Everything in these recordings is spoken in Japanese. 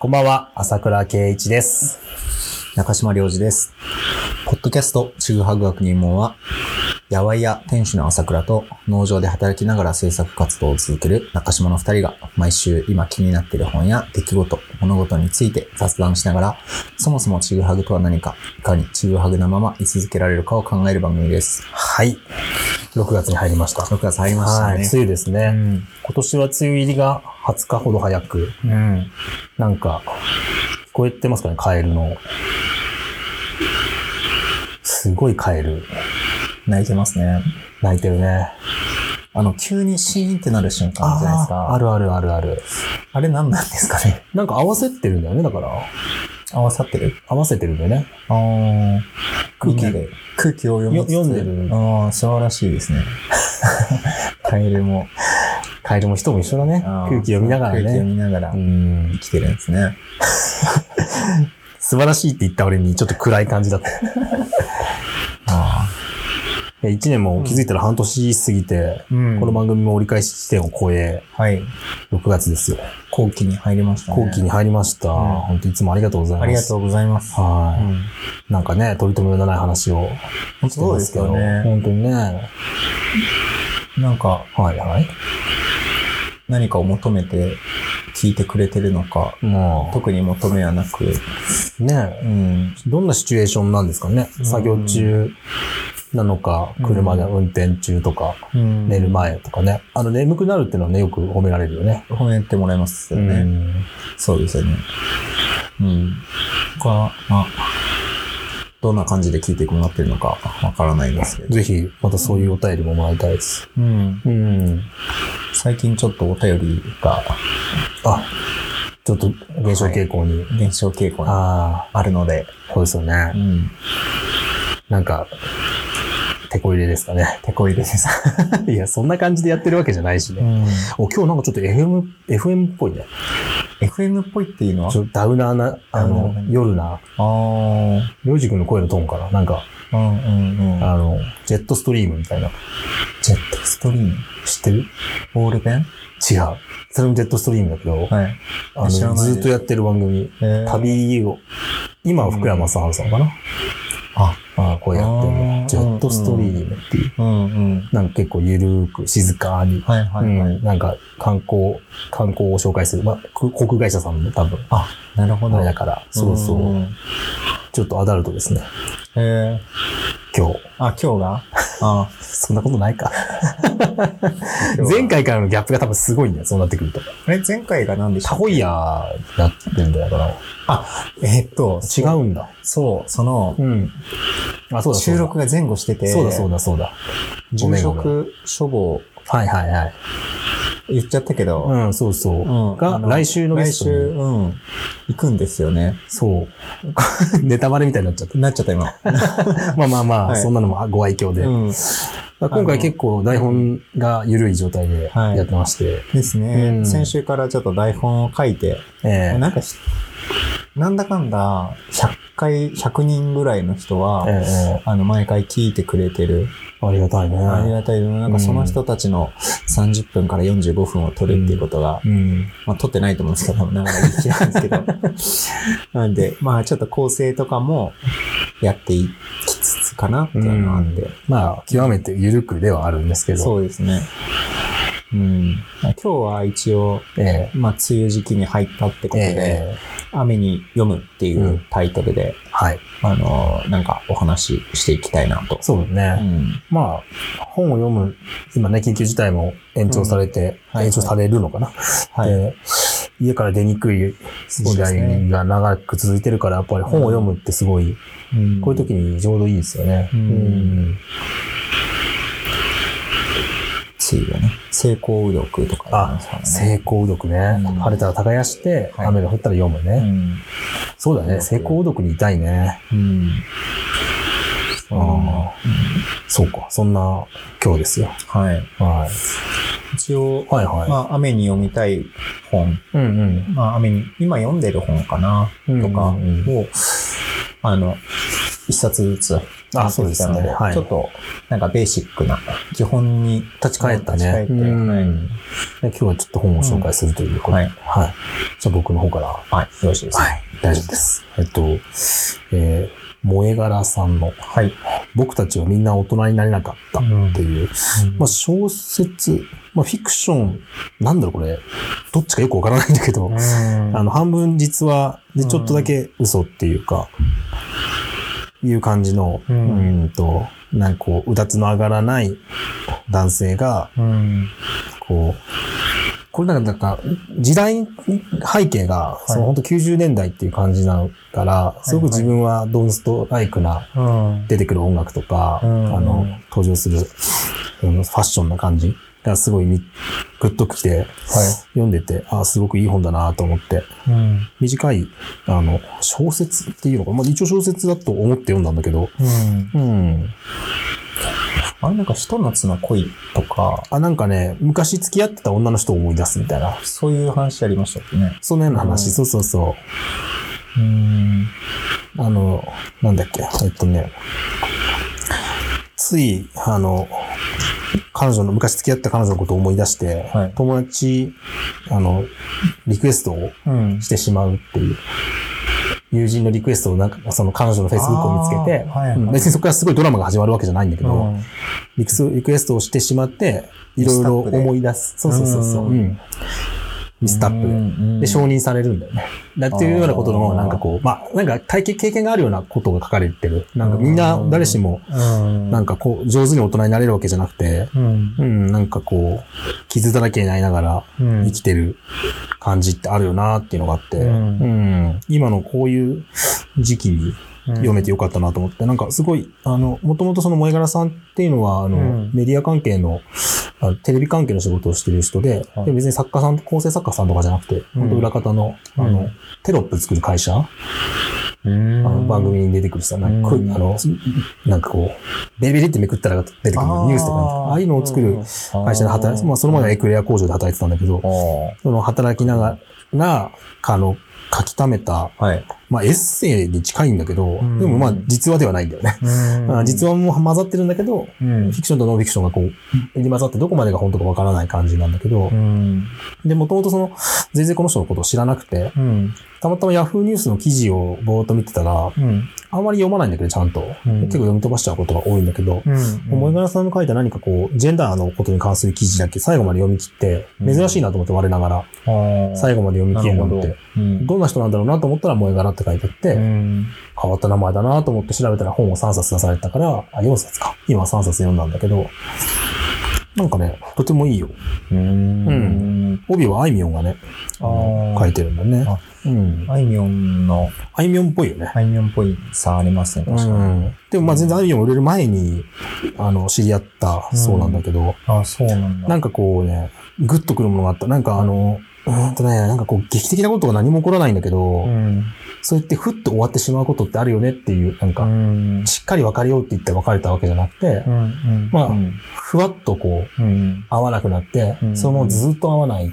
こんばんは、朝倉圭一です。中島良二です。ポッドキャスト、ちぐはぐ学入門は、やわいや店主の朝倉と農場で働きながら制作活動を続ける中島の二人が毎週今気になっている本や出来事、物事について雑談しながら、そもそもちぐはぐとは何か、いかにちぐはぐなまま居続けられるかを考える番組です。はい。6月に入りました。6月入りましたはい、ね。梅雨ですね。うん。今年は梅雨入りが20日ほど早く、うん。なんか、聞こえてますかね、カエルの。すごいカエル、泣いてますね。鳴いてるね。あの、急にシーンってなる瞬間じゃないですか。あるあるあるある。あれ何なんですかね。なんか合わせてるんだよね、だから。合わさってる？合わせてるんだよね。あー空気で空気を読み読んでるああ、素晴らしいですね。カエルも。カエルも人も一緒だね。空気読みながら空気読ね。みながらうん生。きてるんですね。素晴らしいって言った俺にちょっと暗い感じだった。あ1年も気づいたら半年過ぎて、うんこの番組も折り返し地点を超え、あ。はい。6月ですよ。後期に入りましたね。後期に入りました。ん本当いつもありがとうございます。ありがとうございます。はい、うんなんかね、取り留めのない話をしてますけど。そうですよね本当にね。なんか、はいはい。何かを求めて聞いてくれてるのか、も特に求めはなく、う、ねうん。どんなシチュエーションなんですかね。うん作業中なのか、車で運転中とか、うん寝る。前とかね。あの、眠くなるっていうのはね、よく褒められるよね。褒めてもらいますよね。うんそうですよね。うん。これは、まあ、どんな感じで聞いてもらってるのかわからないんですけど。ぜひ、またそういうお便りももらいたいです。うん。うん。最近ちょっとお便りがあ、ちょっと減少傾向に。減少傾向にああるので、あ、そうですようね。ん。なんか、手こ入れですかね。手こ入れです。いや、そんな感じでやってるわけじゃないしね。ん。お、今日なんかちょっと FM、FM っぽいね。FM っぽいっていうのは？ちょダウナーな、あの夜な、ああ。りょうじくんの声のトーンかな？なんか、うんうんうん。あの、ジェットストリームみたいな。ジェットストリーム？知ってる？ボールペン？違う。それもジェットストリームだけど、はい。あのずっとやってる番組、えー、旅を、今は福山雅治さんかな？あ、ああ、こうやってるあーの。ジェットストリームっていう。うんうん。なんか結構ゆるーく静かに、はいはいはい。うん、なんか観光、観光を紹介する。まあ、く航空会社さんも多分、あ、なるほど。だから、そうそう、んんちょっとアダルトですね。えー、今日。あ、今日が？あそんなことないか。前回からのギャップが多分すごいんだよ、そうなってくると。あれ、前回が何でしたタホイヤーやってるんだよ、だから。あ、えーっと、違うんだ。そう、その、うん。あ、そうだ。収録が前後してて、そうだ、そうだ、そうだ。ごめ住んごめん職処方はいはいはい。言っちゃったけど、うん、そうそう。うんが、来週のゲ来週、ストに。うん、行くんですよね。そう。ネタバレみたいになっちゃっなっちゃった今。た。まあまあまあ、はいそんなのもご愛嬌で。うん。今回結構台本が緩い状態ではいやってまして。ですね、うん先週からちょっと台本を書いて、ええなんかひ、なんだかんだ、100回、100人ぐらいの人は、えあの、毎回聞いてくれてる。ありがたいね。ありがたいな。なんかその人たちの30分から45分を取るっていうことが、うん。まあ撮ってないと思うんですけど、ながら一なんですけど。なんで、まあちょっと構成とかもやっていきつつかなっていうのがあって。まあ、極めて緩くではあるんですけど。そうですね。うん。今日は一応、えまあ梅雨時期に入ったってことええで、え雨に読むっていううんタイトルで、はい。あのーなんかお話ししていきたいなと。そうだね。うん。まあ、本を読む、今ね、緊急事態も延長されて、はい延長されるのかな、はい。で家から出にくい時代が長く続いてるから、やっぱり本を読むってすごい、うんこういう時にちょうどいいですよね。うん梅雨はね、成功右読とかあ。成功読ね、うん晴れたら耕して、はい雨が降ったら読むね。うん。そうだね。成功読にいたいね。うん。ああそうか。そんな今日ですよ。はい。はい。一応、はいはい。まあ、雨に読みたい本、うんうん。まあ、雨に、今読んでる本かな、とかうんうんを、あの、一冊ずつあそうですね。はい。ちょっと、なんかベーシックな、基本に立ち返ったね。立ち返って。うんはいで今日はちょっと本を紹介するということで、うん。はい。じゃあ僕の方から。はい、よろしいですか？はい。大丈夫です。えっと、えー、萌え柄さんの、はい。僕たちはみんな大人になれなかったっていう、まあ小説、まあフィクション、なんだろうこれ、どっちかよくわからないんだけど、うん。あの、半分実話でちょっとだけ嘘っていうか、いう感じの、ううんんと、なんかこう、うだつの上がらない男性が、うん。こう、これなんか、なんか、時代背景が、その本当90年代っていう感じなのから、すごく自分はドンストライクなうん。出てくる音楽とか、うんあの、登場する、うんファッションな感じがすごいみグッときて、はい。読んでて、あすごくいい本だなと思って、うん。短い、あの、小説っていうのかな、まあ一応小説だと思って読んだんだけど、うん。うん。あれなんか、ひと夏の恋とか、あ、なんかね、昔付き合ってた女の人を思い出すみたいな、そういう話ありましたっけね。そんなような話、うんそうそうそう。うん。あの、なんだっけ、えっとね、つい、あの、彼女の、昔付き合った彼女のことを思い出して、はい友達、あの、リクエストをうん。してしまうっていう。友人のリクエストをなんか、その彼女の Facebook を見つけて、はいはいうん別にそこからすごいドラマが始まるわけじゃないんだけど、うんリクエストをしてしまって、いろいろ思い出す。そうそうそうそう。ううんスタップで。承認されるんだよね。だっていうようなことの、なんかこう、まあ、なんか体験、経験があるようなことが書かれてる。なんかみんな、誰しも、うん。なんかこう、上手に大人になれるわけじゃなくて、うん。うん、なんかこう、傷だらけになりながらうん生きてる感じってあるよなっていうのがあって、うんうん今のこういう時期に読めてよかったなと思って、なんかすごい、あの、もともとその萌え柄さんっていうのは、あの、うん。メディア関係の、あテレビ関係の仕事をしてる人で、はい。で別に作家さん、構成作家さんとかじゃなくて、本当裏方の、うん。あの、テロップ作る会社、うん。あの番組に出てくるさ、なんかあの、なんかこう、ベリベリってめくったら出てくるニュースとかに、ああいうのを作る会社で働いて、まあその前はエクレア工場で働いてたんだけど、その働きながら、あの、書き溜めた、はい。まあエッセイに近いんだけど、うんでもまあ実話ではないんだよね。あ実話も混ざってるんだけど、うんフィクションとノンフィクションがこう、入り混ざってどこまでが本当かわからない感じなんだけどう、ん。で、もともとその、全然この人のことを知らなくて、うん。たまたまヤフーニュースの記事をぼーっと見てたら、うん。あんまり読まないんだけど、ちゃんと。うん結構読み飛ばしちゃうことが多いんだけど、うん。萌え柄さんの書いた何かこう、ジェンダーのことに関する記事だけ最後まで読み切って、うん珍しいなと思って我ながら、最後まで読み切れるなんて、うん。どんな人なんだろうなと思ったら萌え柄って書いてあって、うん。変わった名前だなと思って調べたら本を3冊出されてたから、あ、4冊か。今3冊読んだんだけど、なんかね、とてもいいよ。うん。帯はあいみょんがね、書いてるんだねあ。うん。あいみょんの、あいみょんっぽいよね。あいみょんっぽいさありますね、う確かに。ん。でもまあ全然あいみょん売れる前に、あの、知り合ったそうなんだけど、あ、そうなんだ。なんかこうね、グッとくるものがあった。なんかあの、うーんとね、なんかこう劇的なことが何も起こらないんだけど、うん。そうやってふっと終わってしまうことってあるよねっていう、なんうか、ん。しっかり別れようって言って別れたわけじゃなくてう、ん。まあうん。ふわっとこう、うん。会わなくなって、うんそのままずっと会わない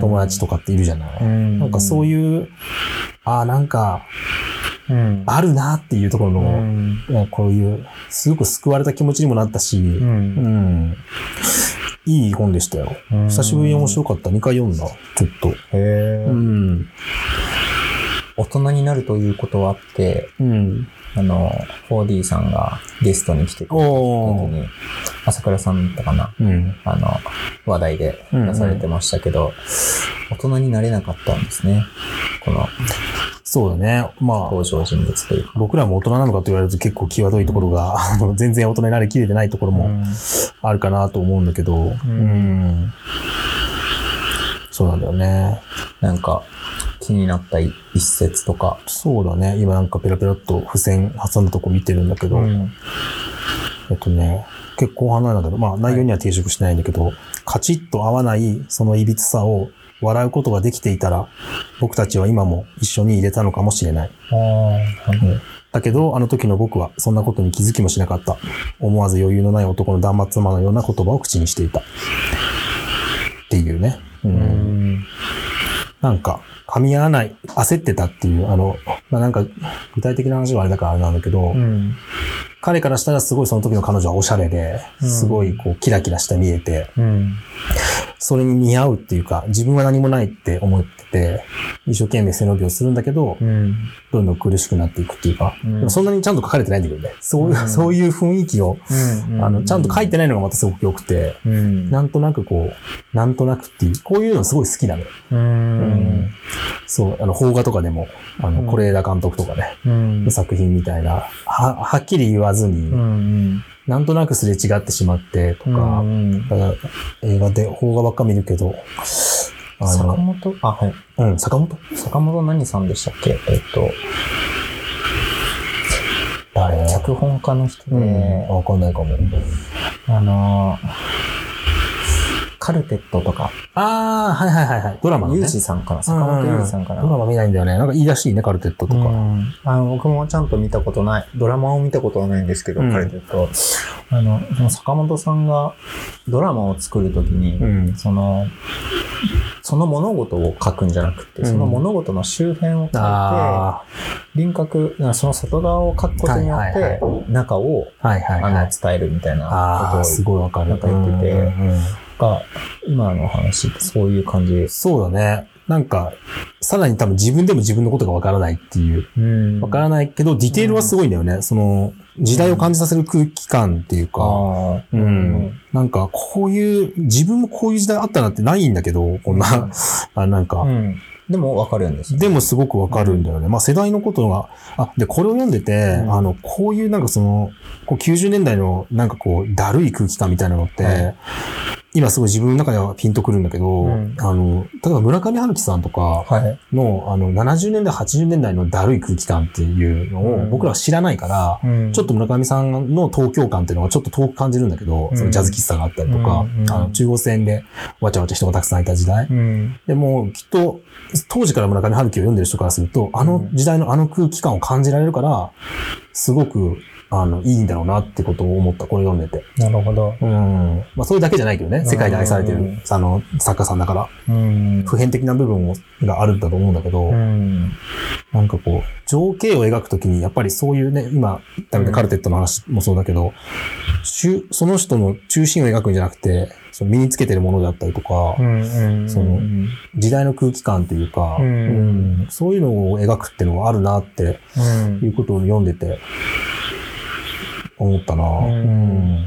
友達とかっているじゃない。うん。なんかそういいう、ああ、なんか、うん。あるなっていうところうの、こういう、すごく救われた気持ちにもなったし、う。うんん。いい本でしたよ。久しぶりに面白かった。2回読んだ。ちょっと。へえう。ん。大人になるということはあって、うん。あの、4D さんがゲストに来てくれた時。に、朝倉さんだったかなうん。あの、話題で出されてましたけど、大人になれなかったんですね。このそうだね。まあ、登場人物というか。僕らも大人なのかと言われると結構際どいところが、あの 全然大人になりきれてないところもうんあるかなと思うんだけど、うん。そうなんだよね。なんか、気になった一節とか。そうだね。今なんかペラペラっと付箋挟んだとこ見てるんだけど、うんえっとね、結構後半なんだけど、まあ内容には抵触してないんだけど、カチッと合わないその歪さを笑うことができていたら、僕たちは今も一緒に入れたのかもしれない。あーだけど、あの時の僕はそんなことに気づきもしなかった。思わず余裕のない男の断末魔のような言葉を口にしていた。っていうね。ううんん。なんか、噛み合わない、焦ってたっていう、あの、まあなんか、具体的な話はあれだからあれなんだけど、う。彼からしたらすごいその時の彼女はおしゃれで、うんすごいこうキラキラして見えて、うん。それに似合うっていうか、自分は何もないって思ってて、一生懸命背伸びをするんだけど、うん。どんどん苦しくなっていくっていうか、うんでもそんなにちゃんと書かれてないんだけどね。そういう、うんそういう雰囲気を、うん。あの、ちゃんと書いてないのがまたすごく良くて、うん。なんとなくこう、なんとなくっていう、こういうのすごい好きなのよ。うん。そう、あの、邦画とかでも、あの、うん是枝監督とかね、うん。の作品みたいな、は、はっきり言わずに、うん。なんとなくすれ違ってしまってとか、うん。だから映画で邦画ばっか見るけど、あ坂の、本？あ、はい。うん、坂本？坂本何さんでしたっけ？えっと、誰？脚本家の人で、うん、わかんないかも。あのー、カルテットとか、ああ、はいはいはいはい。ドラマのね。ユージさんかな坂本ユージさんかな、ドラマ見ないんだよね。なんかいいらしいね、カルテットとか。うんあの僕もちゃんと見たことない、ドラマを見たことはないんですけど、うんカルテット。あの、その坂本さんがドラマを作るときに、うん。その、その物事を書くんじゃなくて、うんその物事の周辺を書いて、あ輪郭、その外側を書くことによって、中を、あ、はいはいあの、はい。伝えるみたいなああ、すこごいわかる。なんか言っててうんうんうんとが、今の話ってそういう感じです。そうだね。なんか、さらに多分自分でも自分のことがわからないっていう。うんわからないけど、ディテールはすごいんだよね。その、時代を感じさせる空気感っていうか、ああ、うん。なんか、こういう、自分もこういう時代あったなってないんだけど、こんな、あなんか、うん。でもわかるんですよでもすごくわかるんだよね。まあ世代のことが、あ、で、これを読んでて、うんあの、こういうなんかその、こう90年代のなんかこう、だるい空気感みたいなのって、はい今すごい自分の中ではピンとくるんだけど、うん。あの、例えば村上春樹さんとかはい。の、あの、70年代、80年代のだるい空気感っていうのをうん。僕らは知らないから、うん。ちょっと村上さんの東京感っていうのがちょっと遠く感じるんだけど、うん。そのジャズ喫茶があったりとか、あの中央線でわちゃわちゃ人がたくさんいた時代。うん。でも、きっと、当時から村上春樹を読んでる人からすると、あの時代のあの空気感を感じられるから、すごく、あの、いいんだろうなってことを思った、これ読んでて。なるほど。うん。まあ、それだけじゃないけどね、世界で愛されてるうん、あの、作家さんだから、うん。普遍的な部分もがあるんだと思うんだけど、うん。なんかこう、情景を描くときに、やっぱりそういうね、今言ったカルテットの話もそうだけど、中その人の中心を描くんじゃなくて、その身につけてるものだったりとか、うん。その時代の空気感というか、うんうんそういうのを描くっていうのはあるなってうん。いうことを読んでて思ったな。んうん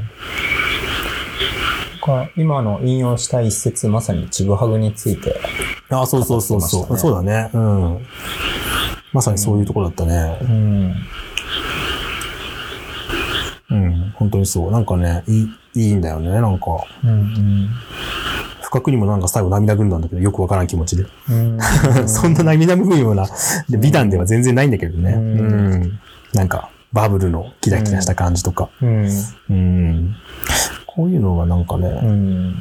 か今の引用した一節、まさにちぐはぐについて。あ、そうそうそうそう、そうだね。うん。まさにそういうところだったね。うん。うん、本当にそう。なんかね、いい、いいんだよね。なんか、うん。不覚にもなんか最後涙ぐんだんだけど、よくわからん気持ちで。うん。そんな涙ぐむような、で美談では全然ないんだけどね。ううんん。なんか、バブルのキラキラした感じとか。うん。うん。こういうのがなんかね、うん。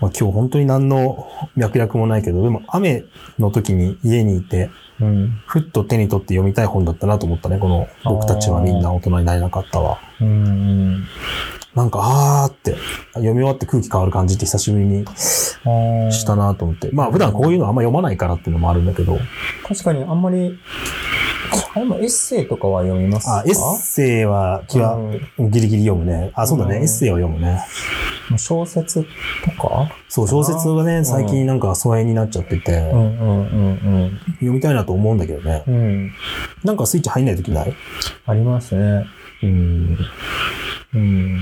まあ、今日本当に何の脈絡もないけど、でも雨の時に家にいて、うん。ふっと手に取って読みたい本だったなと思ったね。この、僕たちはみんな大人になれなかったわ。うん。なんか、あーって、読み終わって空気変わる感じって久しぶりにしたなと思って。まあ普段こういうのあんま読まないからっていうのもあるんだけど、確かにあんまり、あでもエッセイとかは読みますか？あ、エッセイは気はうんギリギリ読むね。あ、そうだね。うんエッセイは読むね。小説とか？そう、小説がね、最近なんか疎遠になっちゃってて、うんうんうん読みたいなと思うんだけどね。うん。うん。なんかスイッチ入んない時ない？ありますね。うん。うん。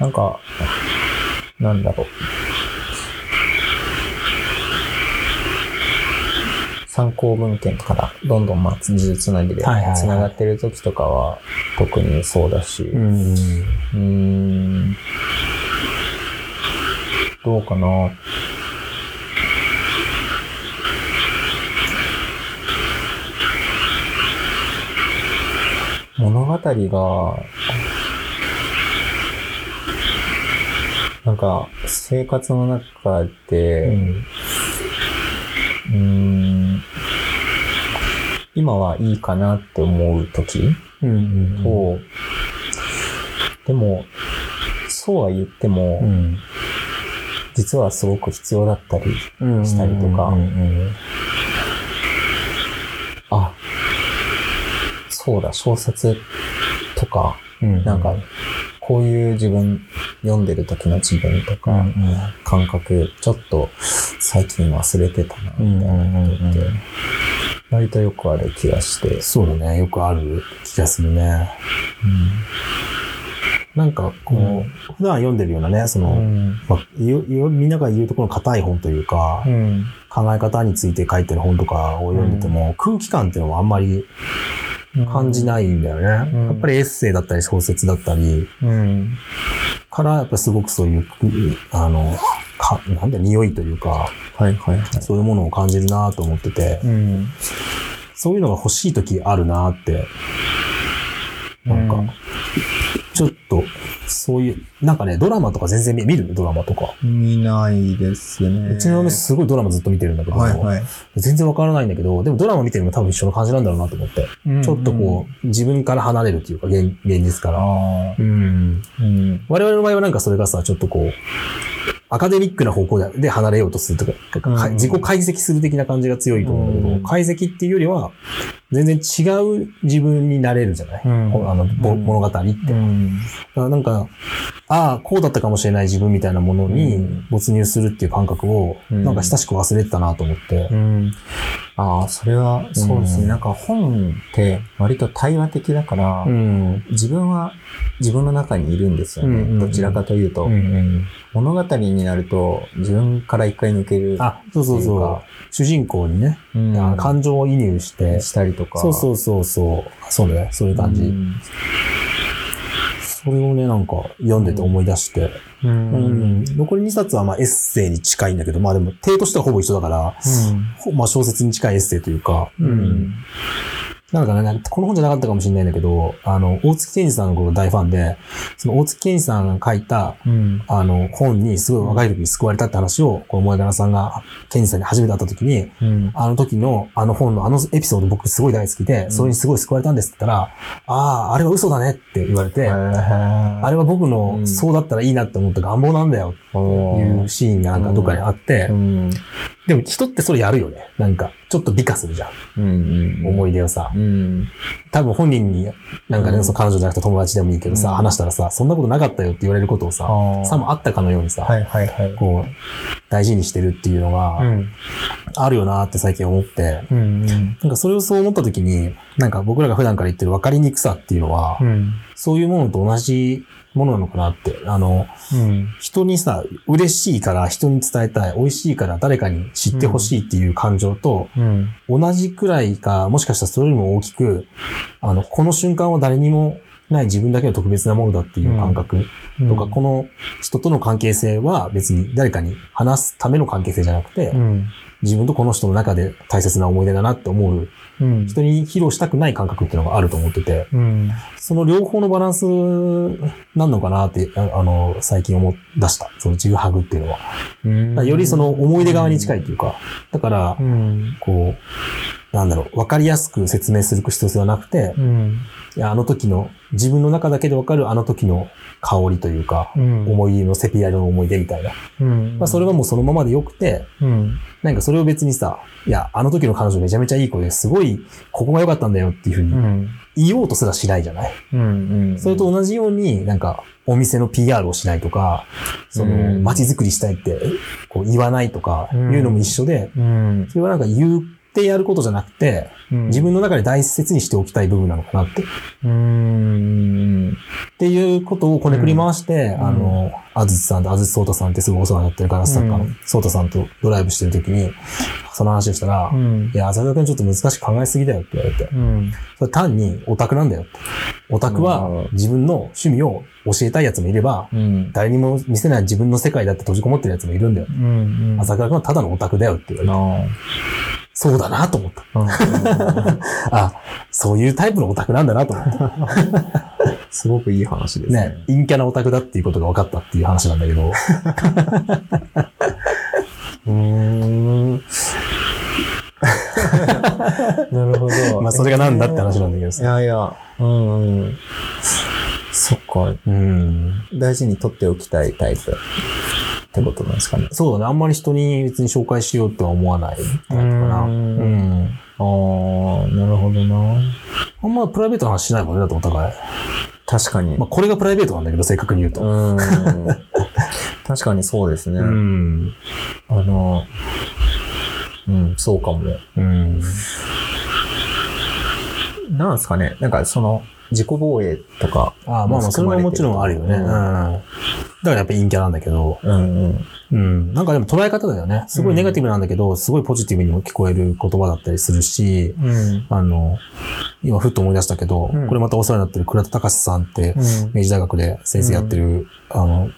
なんか、なんだろう。参考文献からどんどんまあ、呪術つなぎで繋がってる時とかは特にそうだし、う。うんーん。どうかな。物語が、なんか、生活の中う、ん。うーん、今はいいかなって思う時？うん。と、でも、そうは言っても、うん。実はすごく必要だったり、うん。したりとか。うんうんそうだ、小説とか、うんなんか、こういう自分、読んでる時の自分とか、うん感覚、ちょっと最近忘れてたな、みたいなことって、割とよくある気がして。そうだね。よくある気がするね。なんか、こう、うん普段読んでるようなね、その、うん。まあ、みんなが言うところの硬い本というか、うん。考え方について書いてる本とかを読んでても、空気感っていうのはあんまり感じないんだよね。うんやっぱりエッセイだったり小説だったりうん。から、やっぱりすごくそういう、あの、かなんだ、匂いというか、はいはいはい。そういうものを感じるなと思ってて、うん。そういうのが欲しい時あるなって、なんか、ちょっと、そういう、なんかね、ドラマとか全然見見るドラマとか。見ないですね。うちの嫁すごいドラマずっと見てるんだけど、はいはい。全然わからないんだけど、でもドラマ見てるのも多分一緒の感じなんだろうなと思って。ちょっとこう、自分から離れるというか、現現実かうん。ら。うん。うん。我々の場合はなんかそれがさ、ちょっとこう、アカデミックな方向でで離れようとするとか、かうん。自己解析する的な感じが強いと思うんだけど、うん。解析っていうよりは、全然違う自分になれるじゃない、うん。あの、物語って。なんか、ああ、こうだったかもしれない自分みたいなものうにん。没入するっていう感覚を、うん。なんか親しく忘れてたなと思って。う。ん。ああ、それは、そうですね。うん。なんか本って割と対話的だから、うん。自分は自分の中にいるんですよね。どちらかというと、物語になると自分から一回抜ける。あ、そうそうそう。主人公にね、うんあ感情を移入して、したりとか。そうそうそうそう、そうね、そういう感じ。うんそれをね、なんか読んでて思い出して。う。うんん。残り2冊はまあエッセイに近いんだけど、まあでも、体としてはほぼ一緒だから、ほまあ小説に近いエッセイというか。なんかね、この本じゃなかったかもしれないんだけど、あの、大月健二さんのこと大ファンで、その大月健二さんが書いた、うん。あの、本にすごい若い時に救われたって話を、この萌え柄さんが、健二さんに初めて会った時に、うん。あの時のあの本のあのエピソード僕すごい大好きで、んそれにすごい救われたんですって言ったら、ああ、あれは嘘だねって言われて、ああれは僕うのんそうだったらいいなって思った願望なんだよっていうシーンがなんかどっかにあってう、ん。でも人ってそれやるよね。なんか、ちょっと美化するじゃん。うん。思い出をさ。うん。多分本人に、なんかね、うんその彼女じゃなくて友達でもいいけどさ、うん話したらさ、そんなことなかったよって言われることをさ、あさもあったかのようにさ、はいはいはい。こう、大事にしてるっていうのうが、ん。あるよなって最近思って、うん。なんかそれをそう思った時に、なんか僕らが普段から言ってる分かりにくさっていうのは、うん。そういうものと同じものなのかなって。あの、うん。人にさ、嬉しいから人に伝えたい、美味しいから誰かに知ってほしいっていう感情と、うん。同じくらいか、もしかしたらそれよりも大きく、あの、この瞬間は誰にもない自分だけの特別なものだっていう感覚とか、この人との関係性は別に誰かに話すための関係性じゃなくて、うん。自分とこの人の中で大切な思い出だなって思う、うん。人に披露したくない感覚っていうのがあると思ってて、うん。その両方のバランスなんのかなって、ああの、最近思い出した。そのちぐはぐっていうのは。よりその思い出側に近いというか、だからう、ん。こう、なんだろう、わかりやすく説明する必要はなくて、うん。いやあの時の、自分の中だけでわかるあの時の香りというか、うん。思い出のセピア色の思い出みたいな。うん。まあそれはもうそのままでよくて、うん。なんかそれを別にさ、いや、あの時の彼女めちゃめちゃいい子ですごい、ここが良かったんだよっていうふううにん。言おうとすらしないじゃない？うん。それと同じように、なんか、お店の PR をしないとか、その、うん街づくりしたいって、こう言わないとか、うんいうのも一緒で、うん。それはなんか言ってやることじゃなくて、自分の中で大切にしておきたい部分なのかなって。っうん。ていうことをこねくり回して、んあの、あずつさんとあずつそうたさんってすごいお世話になってるガラス作家のうんそうたさんとドライブしてる時に、その話をしたら、うんい。や、浅田君ちょっと難しく考えすぎだよって言われて。うん。それ単にオタクなんだよって。オタクはうん自分の趣味を教えたいやつもいれば、うん。誰にも見せない自分の世界だって閉じこもってるやつもいるんだよ。うん。朝倉君はただのオタクだよって言われて。なそうだなと思った。あ。あ、そういうタイプのオタクなんだなと思った。すごくいい話ですねね。、陰キャなオタクだっていうことが分かったっていう話なんだけど。うーん。なるほど。まあそれがなんだって話なんだけどいさ。やいや、うんうん。そっか。うん。大事に取っておきたいタイプってことなんですかね。そうだね。あんまり人に別に紹介しようとは思わないタイプかな。ううんん。ああ、なるほどな。あんまプライベートの話しないもんね、だってお互い。確かに。まあ、これがプライベートなんだけど、正確に言うと。うん。確かにそうですね。うん。あの、うん、そうかも。うん。なんですかね。なんかその、自己防衛とか。ああ、まあまあ、それももちろんあるよね。ううんからやっぱ陰キャなんだけど、うんうん。うん。なんかでも捉え方だよね。すごいネガティブなんだけど、すごいポジティブにも聞こえる言葉だったりするし、うん。あの、今ふっと思い出したけど、うん。これまたお世話になってる倉田隆さんって、明治大学で先生やってる、あの、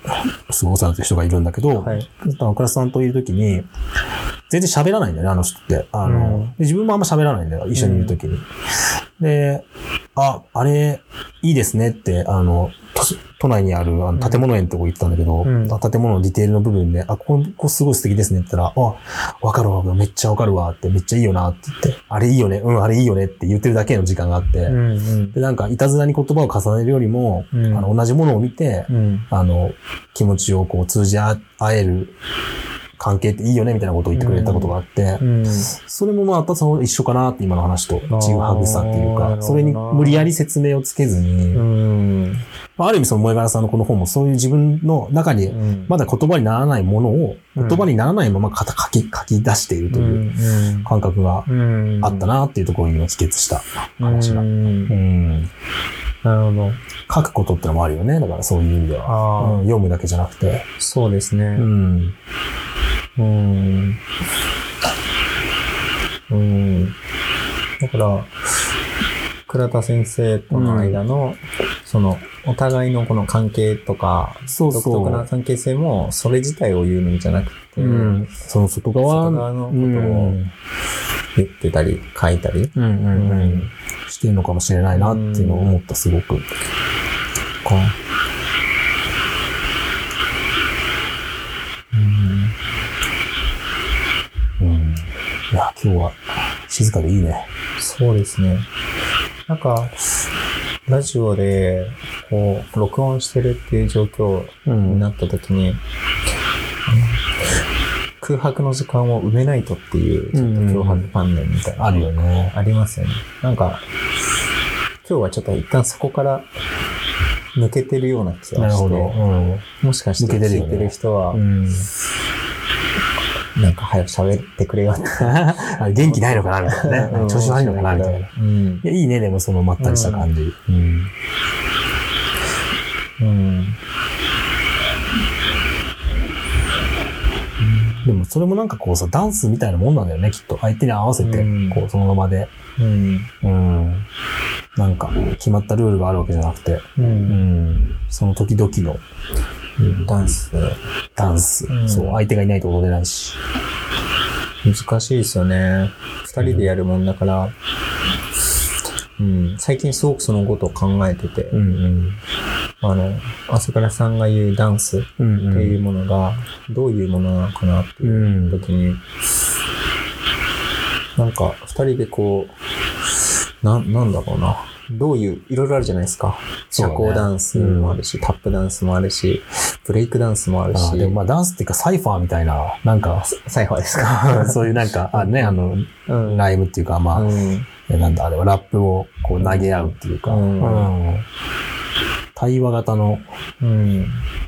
すごいお世話になってる人がいるんだけど、はい。倉田さんといるときに、全然喋らないんだよね、あの人って。あの、自分もあんま喋らないんだよ、一緒にいるときに。で、あ、あれ、いいですねって、あの、都都内にあるあの建物園ってとこ行ってたんだけど、うん。建物のディテールの部分で、あ、ここ、ここすごい素敵ですねって言ったら、あ、わかるわ、めっちゃわかるわって、めっちゃいいよなって言って、あれいいよね、うん、あれいいよねって言ってるだけの時間があって、うんうん。で、なんか、いたずらに言葉を重ねるよりも、うんあの、同じものを見て、うん。あの、気持ちをこう通じ合える関係っていいよねみたいなことを言ってくれたことがあって、うん。それもまたその一緒かなって今の話とちぐはぐさっていうか、それに無理やり説明をつけずに、うん。まあある意味その萌え柄さんのこの本もそういう自分の中にまだ言葉にならないものをうん言葉にならないまま書き書き出しているという感覚がうん。あったなっていうところに今帰結した話が。ううんん。なるほど。書くことってのもあるよね。だからそういう意味では。うん読むだけじゃなくて。そうですね。うん。うん。うん。だから、倉田先生との間の、その、お互いのこの関係とか、そう独特なそ関係性も、それ自体を言うのじゃなくて、う。うん。その外側外側のことをうん言ってたり、書いたり。うんうんうん。してるのかもしれないなっていうのを思った、すごく。か。うんうん。いや、今日は静かでいいね。そうですね。なんか、ラジオで、こう、録音してるっていう状況うになった時に、あの空白の時間を埋めないとっていう、ちょっと脅迫観念みたいな。あるよね。ありますよね。なんか、今日はちょっと一旦そこから抜けてるような気がしなるほど。て、もしかして抜けてるよね聞いてる人はう、ん。なんか早く喋ってくれよっ 元気ないのかなみたいなね。調子悪いのかなみたいな。いうん。や、いいね、でもそのまったりした感じ。うん。うん。でもそれもなんかこうさ、ダンスみたいなもんなんだよね、きっと。相手に合わせてうん、こう、その場で。うん。うん。なんか、決まったルールがあるわけじゃなくて、う。うんん。その時々のダンス、ダンス。うんそう、相手がいないと踊れないし。難しいですよね。二人でやるもんだから、うん。最近すごくそのことを考えてて、うんあの、朝倉さんが言うダンスっうん。うんていうものが、どういうものなのかなっていううん。時に、なんか、二人でこう、なん、なんだろうな。どういう、いろいろあるじゃないですか。社交ダンスもあるし、タップダンスもあるし、ブレイクダンスもあるし、あでもまあダンスっていうかサイファーみたいな、なんか、サイファーですかそういうなんか、あね、あの、うん。ライムっていうか、まあ、うん。えなんだ、あれはラップをこう投げ合うっていうか、うんうん対話型の、うん。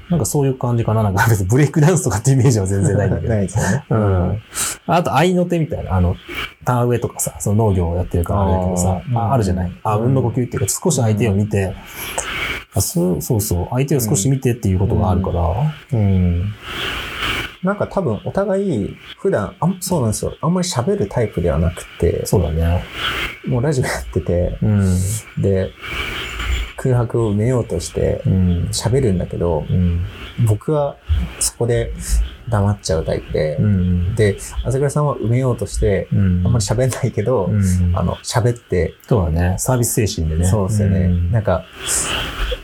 なんかそういう感じかな。なんか別にブレイクダンスとかってイメージは全然ないんだけど。ないですよね。うん。あと、愛の手みたいな、あの、田植えとかさ、その農業をやってるからあれだけどさ、あーああるじゃない？あ、うん運の呼吸っていうか、少し相手を見て、あそうそうそう、相手を少し見てっていうことがあるから、うん。なんか多分お互い普段あんそうなんですよ。あんまり喋るタイプではなくて、そうだね。もうラジオやってて、うん。で、空白を埋めようとしてうん。喋るんだけど、うん。僕はそこで黙っちゃうタイプで、うん。で、朝倉さんは埋めようとして、うん。あんまり喋んないけど、うん。あの、喋って、そうだね。サービス精神でね。そうですよね。んなんか、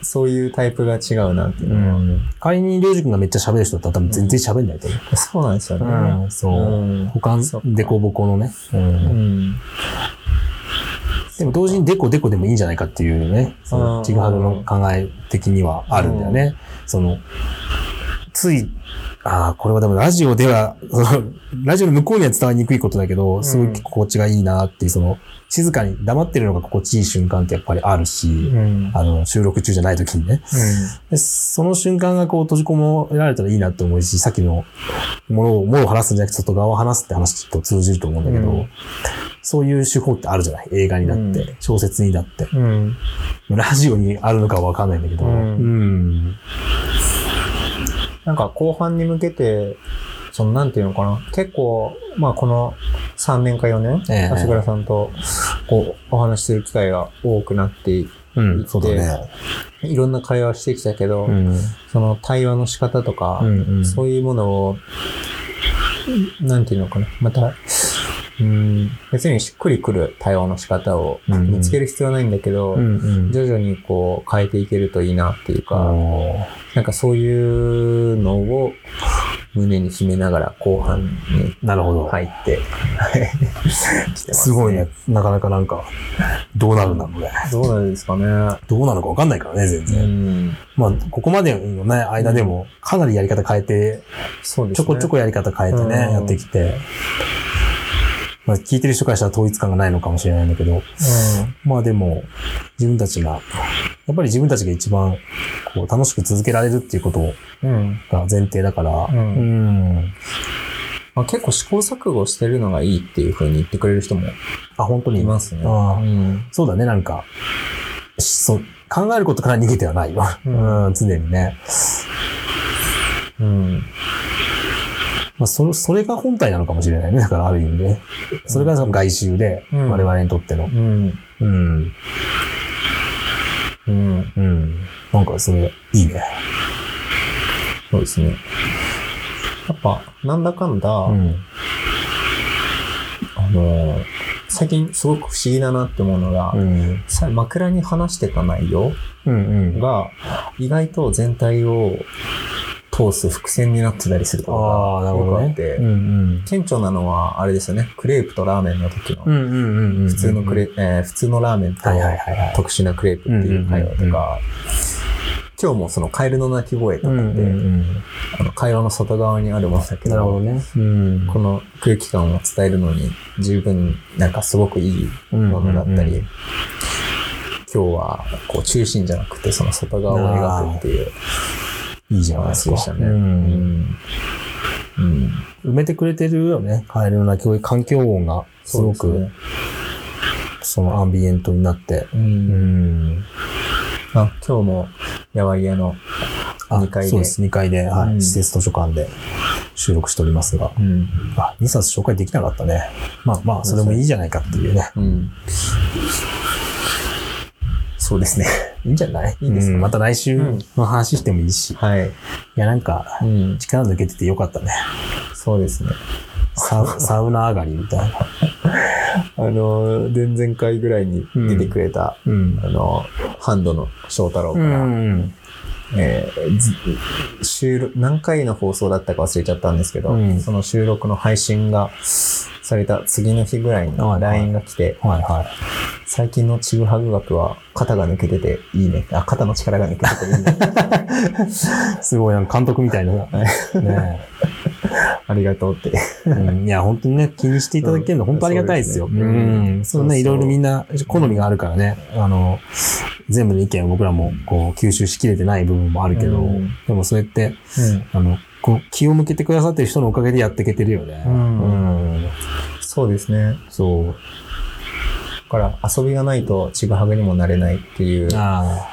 そういうタイプが違うなっていううのは、ん。仮にりょうじくんがめっちゃ喋る人だったら多分全然喋んないと思う。そうなんですよね。うん、そう。うん他でこぼこのね。でも同時にデコデコでもいいんじゃないかっていうね、そうんのちぐはぐの考え的にはあるんだよね。その、つい、ああ、これはでもラジオでは、ラジオの向こうには伝わりにくいことだけど、すごい心地がいいなっていう、その、静かに黙ってるのが心地いい瞬間ってやっぱりあるし、うん。あの、収録中じゃない時にね。でその瞬間がこう閉じ込められたらいいなって思うし、さっきのものを、ものを話すんじゃなくて外側を話すって話と通じると思うんだけど、うんそういう手法ってあるじゃない？映画になって、う小説になって。うん。ラジオにあるのかはわかんないんだけど、うんうんなんか後半に向けて、そのなんていうのかな。結構、まあこの3年か4年、ええ足倉さんとこうお話しする機会が多くなっていうん、そうだね。いろんな会話をしてきたけど、うん。その対話の仕方とか、うんうんそういうものを、なんていうのかな。また、うん、別にしっくりくる対話の仕方を見つける必要はないんだけど、うんうん。徐々にこう変えていけるといいなっていうか、なんかそういうのを胸に秘めながら後半になるほど。入って、は い来てますごいね。。なかなかなんか、どうなるんだろうね。どうなんですかね。どうなのかわかんないからね、全う然。ん。まあ、ここまでのね、間でも、かなりやり方変えて、そうですね。ちょこちょこやり方変えてね、うんやってきて、まあ、聞いてる人からしたら統一感がないのかもしれないんだけど、まあでも、自分たちが、やっぱり自分たちが一番、こう、楽しく続けられるっていうことうん。うん。が前提だから、うんうんまあ、結構試行錯誤してるのがいいっていう風に言ってくれる人もあ、本当にいますね。ああうん。そうだね、なんか、しそう、考えることから逃げてはないわ。ううんん、常にね。うん。まあ、それ、それが本体なのかもしれないね。だから、ある意味で。それがその外周で、うん我々にとってのう。ん。うん。うん。うん。なんか、それ、いいね。そうですね。やっぱ、なんだかんだ、うん。あのー最近すごく不思議だなって思うのが、うん。さ枕に話してた内容うん。うん。が、意外と全体を通す伏線になってたりすることが。よくあって、うんうん。顕著なのは、あれですよね、クレープとラーメンの時の、うんうんうんうん。普通のクレ、えー普通のラーメンと。特殊なクレープっていう会話うんうんうんとか、今日もそのカエルの鳴き声とかって、うんうんうん。あの会話の外側にあるものだけど、なるほどね。うん。この空気感を伝えるのに十分なんかすごくいいものだったり、うんうん今日はこう中心じゃなくてその外側を描くっていういいじゃないですか。話でしたね。う。うんんうん埋めてくれてるよね。カエルの鳴き声、環境音がすごく、そのアンビエントになって。ううんん。あ今日もやわい屋のあ2階でそうです、2階で、はい、うん施設図書館で収録しておりますが。うんあ、2冊紹介できなかったね。まあまあ、それもいいじゃないかっていうね。うんそうですね。いいんじゃない？いいですか？うんまた来週の話してもいいし。いはい。や、なんかう、ん。力抜けててよかったね。そうですね。サウサウナ上がりみたいな。あの、前々回ぐらいに出てくれた、うん。あの、ハンドの翔太郎かうら、ん。えーず収録、何回の放送だったか忘れちゃったんですけど、うんその収録の配信がされた次の日ぐらいに LINE が来て、はいはい。最近のちぐはぐ学は肩が抜けてていいね。あ、肩の力が抜けてていいね。すごい、なんか監督みたいな。ねありがとうって。うんいや、本当にね、気にしていただけるの本当ありがたいですよ。そうん。そうね、いろいろみんな好みがあるからね。あの、全部の意見を僕らもこう吸収しきれてない部分もあるけど、うんでもそうやって、うん。あの、こう気を向けてくださってる人のおかげでやっていけてるよね。うんうんそうですね。そう。だから遊びがないとちぐはぐにもなれないっていうあ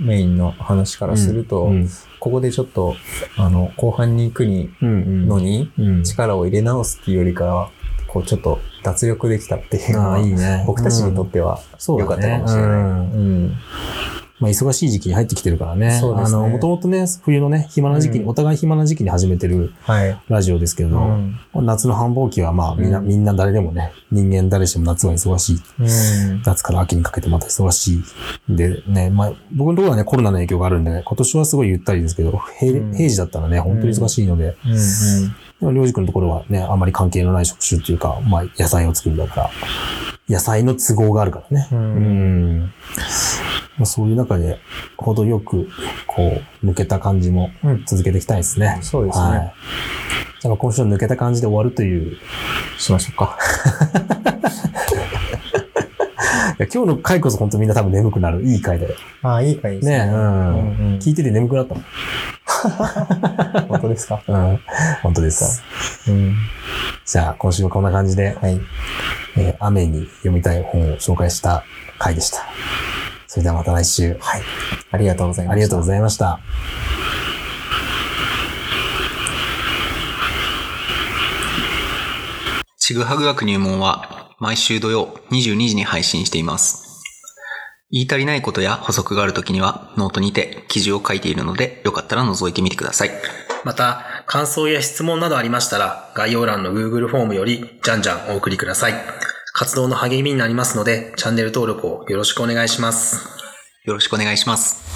メインの話かあ。らすると、うん。ここでちょっと、あの、後半に行くにうん。うん。のに、うん。力を入れ直すっていうよりかは、こうちょっと脱力できたっていうのは、いいね。僕たちにとうんっては良かったかもしれない。うんうん。まあ、忙しい時期に入ってきてるからね。そうですねあの、もともとね、冬のね、暇な時期に、うんお互い暇な時期に始めてるはい。ラジオですけど、うん。夏の繁忙期はまあみんな、うんみんな誰でもね、人間誰しも夏は忙しい。うん。夏から秋にかけてまた忙しい。でね、まあ僕のところはね、コロナの影響があるんで、ね、今年はすごいゆったりですけど、平,、うん平時だったらね、本当に忙しいので、うん。でも、りょうじくんのところはね、あんまり関係のない職種っていうか、まあ野菜を作るんだから、野菜の都合があるからね。うんうんまあ、そういう中で、程よく、こう、抜けた感じもうん続けていきたいですね。そうですねはい。じゃあ、今週の抜けた感じで終わるという。い しましょうか。や今日の回こそ本当みんな多分眠くなる。いい回だよ。ああ、いい回ですねうん、うんうん聞いてて眠くなったもん。本当ですか？うん。本当です。うん。じゃあ、今週はこんな感じで、はい。えー雨に読みたい本を紹介した回でした。それではまた来週。はい。ありがとうございました。ありがとうございました。ちぐはぐ学入門は毎週土曜22時に配信しています。言い足りないことや補足があるときにはノートにて記事を書いているのでよかったら覗いてみてください。また、感想や質問などありましたら概要欄の Google フォームよりじゃんじゃんお送りください。活動の励みになりますのでチャンネル登録をよろしくお願いします。よろしくお願いします。